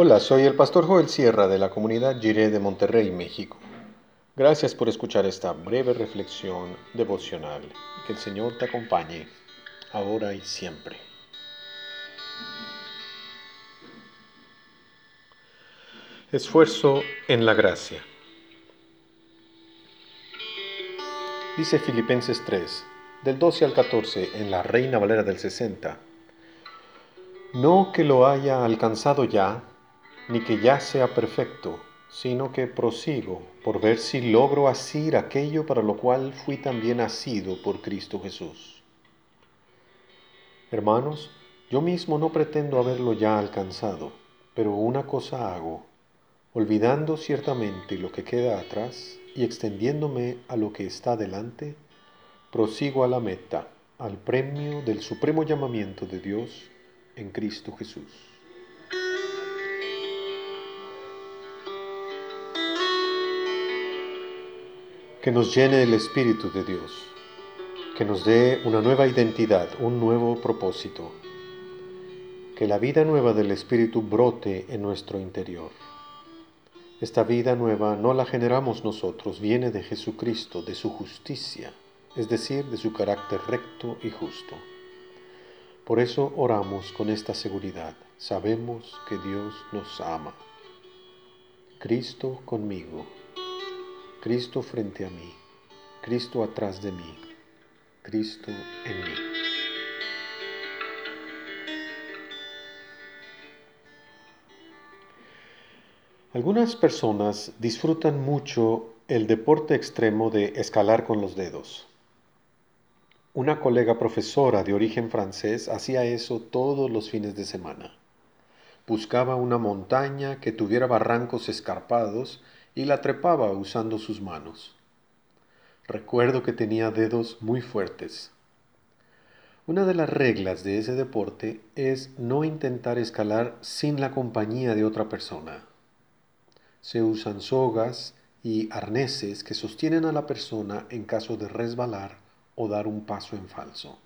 Hola, soy el pastor Joel Sierra de la comunidad Jiré de Monterrey, México. Gracias por escuchar esta breve reflexión devocional. Que el Señor te acompañe ahora y siempre. Esfuerzo en la gracia. Dice Filipenses 3, del 12 al 14, en la Reina Valera del 60. No que lo haya alcanzado ya, ni que ya sea perfecto, sino que prosigo por ver si logro asir aquello para lo cual fui también asido por Cristo Jesús. Hermanos, yo mismo no pretendo haberlo ya alcanzado, pero una cosa hago, olvidando ciertamente lo que queda atrás y extendiéndome a lo que está delante, prosigo a la meta, al premio del supremo llamamiento de Dios en Cristo Jesús. Que nos llene el Espíritu de Dios, que nos dé una nueva identidad, un nuevo propósito, que la vida nueva del Espíritu brote en nuestro interior. Esta vida nueva no la generamos nosotros, viene de Jesucristo, de su justicia, es decir, de su carácter recto y justo. Por eso oramos con esta seguridad, sabemos que Dios nos ama. Cristo conmigo, Cristo frente a mí, Cristo atrás de mí, Cristo en mí. Algunas personas disfrutan mucho el deporte extremo de escalar con los dedos. Una colega profesora de origen francés hacía eso todos los fines de semana. Buscaba una montaña que tuviera barrancos escarpados y la trepaba usando sus manos. Recuerdo que tenía dedos muy fuertes. Una de las reglas de ese deporte es no intentar escalar sin la compañía de otra persona. Se usan sogas y arneses que sostienen a la persona en caso de resbalar o dar un paso en falso.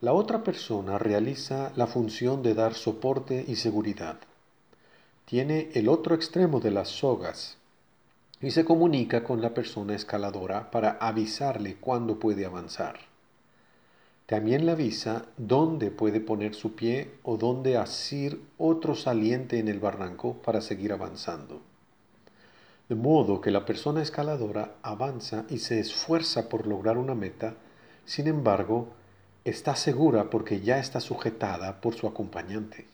La otra persona realiza la función de dar soporte y seguridad tiene el otro extremo de las sogas y se comunica con la persona escaladora para avisarle cuándo puede avanzar. También le avisa dónde puede poner su pie o dónde asir otro saliente en el barranco para seguir avanzando. De modo que la persona escaladora avanza y se esfuerza por lograr una meta, sin embargo, está segura porque ya está sujetada por su acompañante.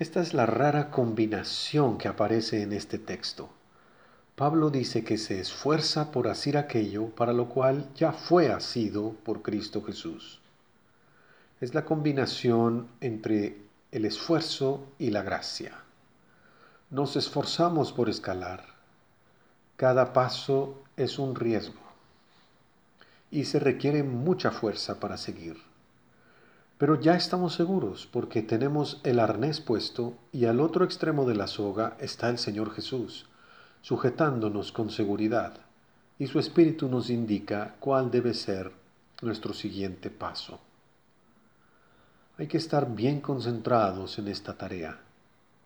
Esta es la rara combinación que aparece en este texto. Pablo dice que se esfuerza por hacer aquello para lo cual ya fue asido por Cristo Jesús. Es la combinación entre el esfuerzo y la gracia. Nos esforzamos por escalar. Cada paso es un riesgo y se requiere mucha fuerza para seguir. Pero ya estamos seguros porque tenemos el arnés puesto y al otro extremo de la soga está el Señor Jesús, sujetándonos con seguridad, y su Espíritu nos indica cuál debe ser nuestro siguiente paso. Hay que estar bien concentrados en esta tarea.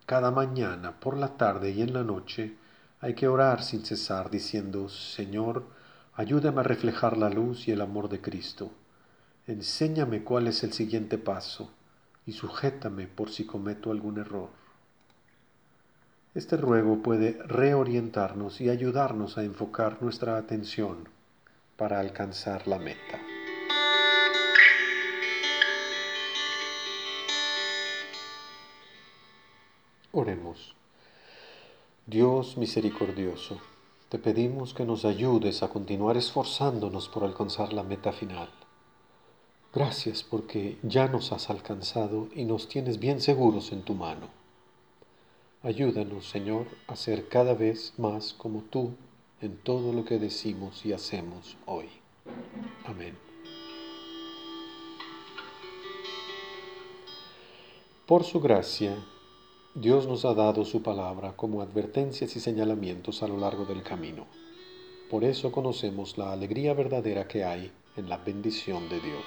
Cada mañana, por la tarde y en la noche, hay que orar sin cesar diciendo, Señor, ayúdame a reflejar la luz y el amor de Cristo enséñame cuál es el siguiente paso y sujétame por si cometo algún error. Este ruego puede reorientarnos y ayudarnos a enfocar nuestra atención para alcanzar la meta. Oremos. Dios misericordioso, te pedimos que nos ayudes a continuar esforzándonos por alcanzar la meta final. Gracias porque ya nos has alcanzado y nos tienes bien seguros en tu mano. Ayúdanos, Señor, a ser cada vez más como tú en todo lo que decimos y hacemos hoy. Amén. Por su gracia, Dios nos ha dado su palabra como advertencias y señalamientos a lo largo del camino. Por eso conocemos la alegría verdadera que hay en la bendición de Dios.